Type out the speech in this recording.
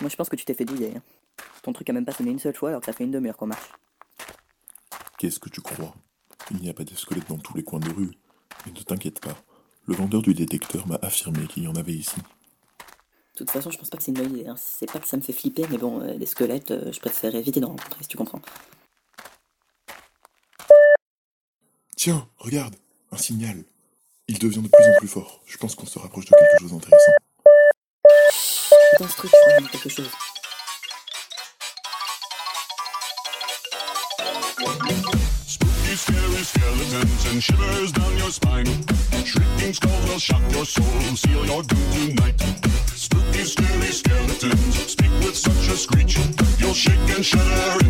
Moi, je pense que tu t'es fait douiller. hein. Ton truc a même pas sonné une seule fois alors que ça fait une demi-heure qu'on marche. Qu'est-ce que tu crois? Il n'y a pas de squelettes dans tous les coins de rue. Mais ne t'inquiète pas, le vendeur du détecteur m'a affirmé qu'il y en avait ici. De toute façon, je pense pas que c'est une bonne idée. hein. C'est pas que ça me fait flipper, mais bon, euh, les squelettes, euh, je préfère éviter d'en rencontrer, si tu comprends. Tiens, regarde, un signal. Il devient de plus en plus fort. Je pense qu'on se rapproche de quelque chose d'intéressant. Truc, quelque chose. Spooky, scary skeletons and shivers down your spine. Shrieking skulls will shock your soul, seal your doom tonight. Spooky, scary skeletons speak with such a screech. You'll shake and shudder